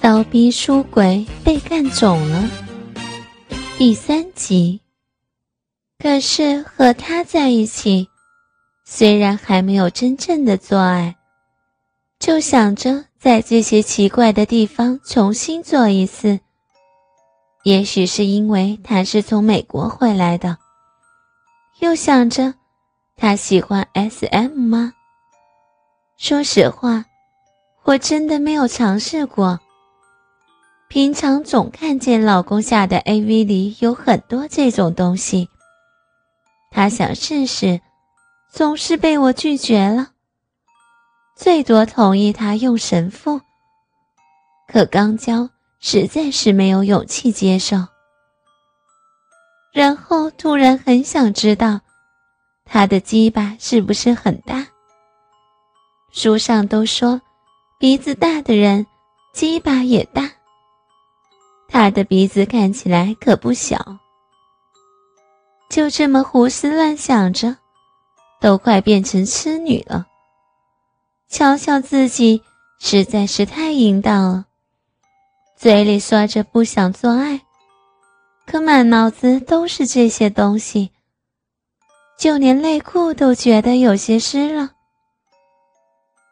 骚逼出轨被干肿了，第三集。可是和他在一起，虽然还没有真正的做爱，就想着在这些奇怪的地方重新做一次。也许是因为他是从美国回来的，又想着他喜欢 S.M 吗？说实话，我真的没有尝试过。平常总看见老公下的 A.V 里有很多这种东西，他想试试，总是被我拒绝了。最多同意他用神父，可刚交。实在是没有勇气接受，然后突然很想知道，他的鸡巴是不是很大？书上都说，鼻子大的人鸡巴也大。他的鼻子看起来可不小。就这么胡思乱想着，都快变成痴女了。瞧瞧自己，实在是太淫荡了。嘴里说着不想做爱，可满脑子都是这些东西，就连内裤都觉得有些湿了。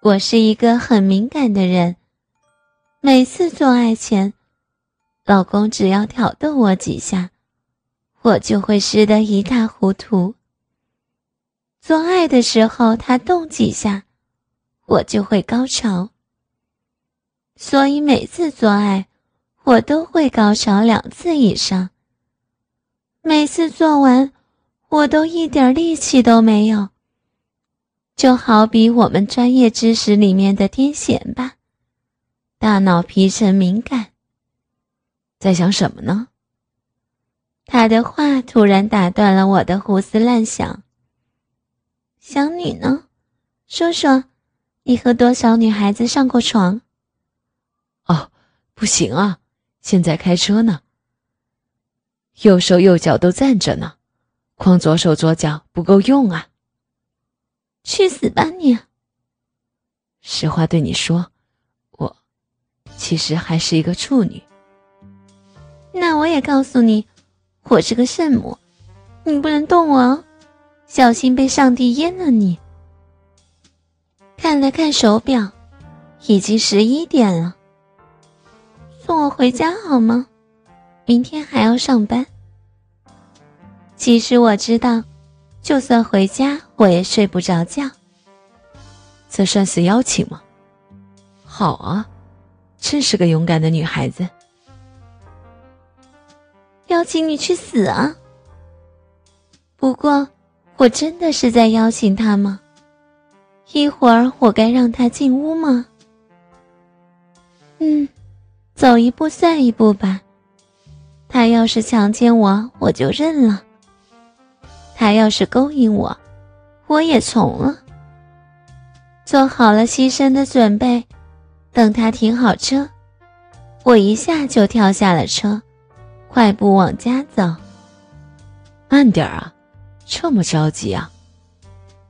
我是一个很敏感的人，每次做爱前，老公只要挑逗我几下，我就会湿得一塌糊涂。做爱的时候他动几下，我就会高潮。所以每次做爱。我都会高潮两次以上。每次做完，我都一点力气都没有。就好比我们专业知识里面的癫痫吧，大脑皮层敏感。在想什么呢？他的话突然打断了我的胡思乱想。想你呢，说说，你和多少女孩子上过床？哦，不行啊。现在开车呢，右手右脚都站着呢，光左手左脚不够用啊！去死吧你！实话对你说，我其实还是一个处女。那我也告诉你，我是个圣母，你不能动我哦，小心被上帝淹了你。看了看手表，已经十一点了。送我回家好吗？明天还要上班。其实我知道，就算回家，我也睡不着觉。这算是邀请吗？好啊，真是个勇敢的女孩子。邀请你去死啊！不过，我真的是在邀请他吗？一会儿我该让他进屋吗？嗯。走一步算一步吧，他要是强奸我，我就认了；他要是勾引我，我也从了。做好了牺牲的准备，等他停好车，我一下就跳下了车，快步往家走。慢点啊，这么着急啊？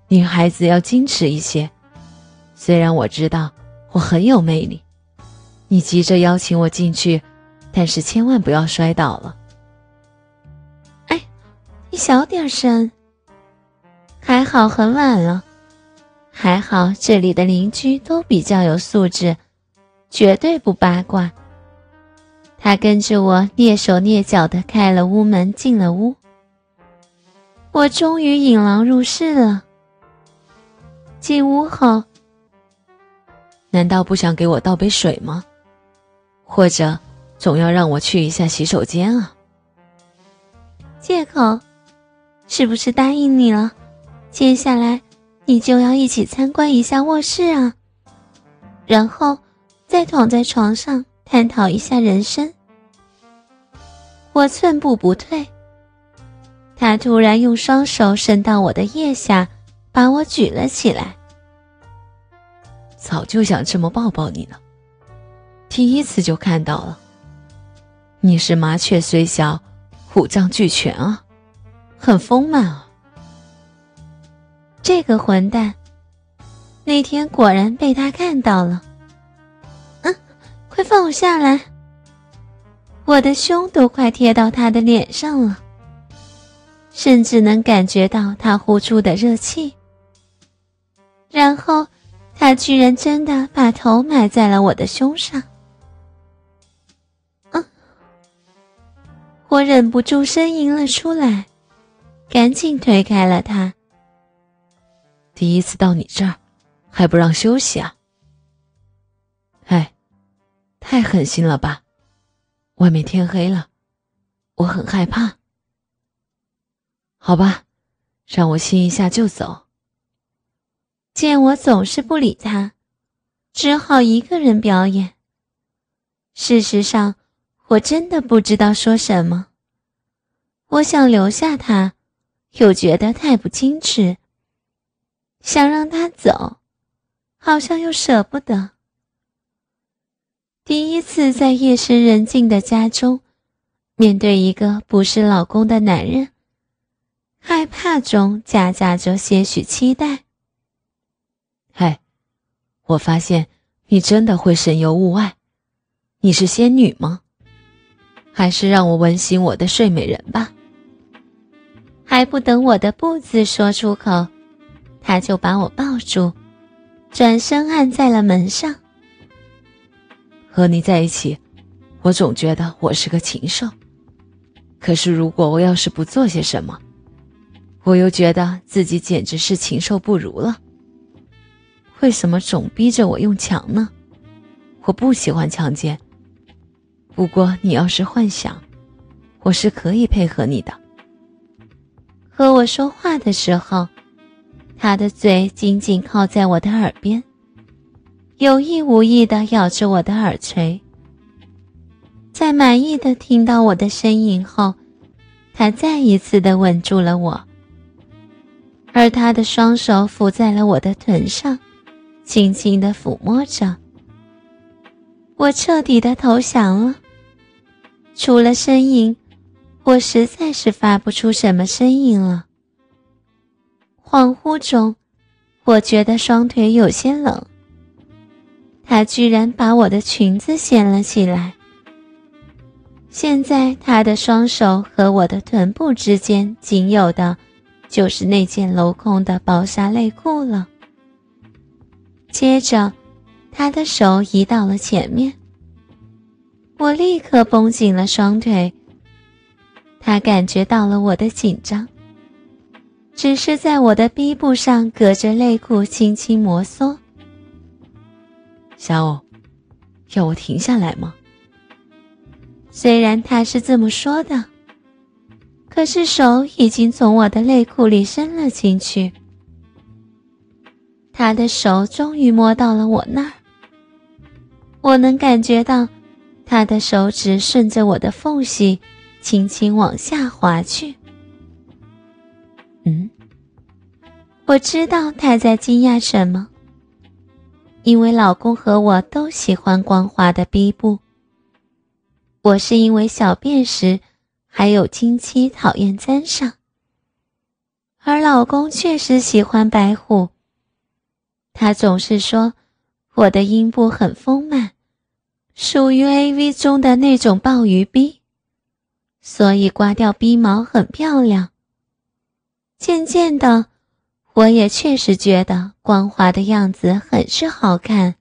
女孩子要矜持一些。虽然我知道我很有魅力。你急着邀请我进去，但是千万不要摔倒了。哎，你小点声。还好很晚了，还好这里的邻居都比较有素质，绝对不八卦。他跟着我蹑手蹑脚的开了屋门，进了屋。我终于引狼入室了。进屋后，难道不想给我倒杯水吗？或者，总要让我去一下洗手间啊？借口，是不是答应你了？接下来你就要一起参观一下卧室啊，然后再躺在床上探讨一下人生。我寸步不退，他突然用双手伸到我的腋下，把我举了起来。早就想这么抱抱你呢。第一次就看到了，你是麻雀虽小，五脏俱全啊，很丰满啊。这个混蛋，那天果然被他看到了。嗯，快放我下来！我的胸都快贴到他的脸上了，甚至能感觉到他呼出的热气。然后，他居然真的把头埋在了我的胸上。嗯，我忍不住呻吟了出来，赶紧推开了他。第一次到你这儿，还不让休息啊？哎，太狠心了吧！外面天黑了，我很害怕。好吧，让我亲一下就走。见我总是不理他，只好一个人表演。事实上，我真的不知道说什么。我想留下他，又觉得太不矜持；想让他走，好像又舍不得。第一次在夜深人静的家中，面对一个不是老公的男人，害怕中夹杂着些许期待。嗨，我发现你真的会神游物外，你是仙女吗？还是让我吻醒我的睡美人吧？还不等我的“不”字说出口，他就把我抱住，转身按在了门上。和你在一起，我总觉得我是个禽兽。可是如果我要是不做些什么，我又觉得自己简直是禽兽不如了。为什么总逼着我用强呢？我不喜欢强奸。不过你要是幻想，我是可以配合你的。和我说话的时候，他的嘴紧紧靠在我的耳边。有意无意的咬着我的耳垂，在满意的听到我的呻吟后，他再一次的吻住了我，而他的双手抚在了我的臀上，轻轻的抚摸着。我彻底的投降了，除了呻吟，我实在是发不出什么声音了。恍惚中，我觉得双腿有些冷。他居然把我的裙子掀了起来。现在他的双手和我的臀部之间仅有的，就是那件镂空的薄纱内裤了。接着，他的手移到了前面，我立刻绷紧了双腿。他感觉到了我的紧张，只是在我的逼部上隔着内裤轻轻摩挲。小欧，要我停下来吗？虽然他是这么说的，可是手已经从我的内裤里伸了进去。他的手终于摸到了我那儿，我能感觉到他的手指顺着我的缝隙轻轻往下滑去。嗯，我知道他在惊讶什么。因为老公和我都喜欢光滑的逼部，我是因为小便时还有经期讨厌沾上，而老公确实喜欢白虎。他总是说我的阴部很丰满，属于 A V 中的那种鲍鱼逼，所以刮掉逼毛很漂亮。渐渐的。我也确实觉得光滑的样子很是好看。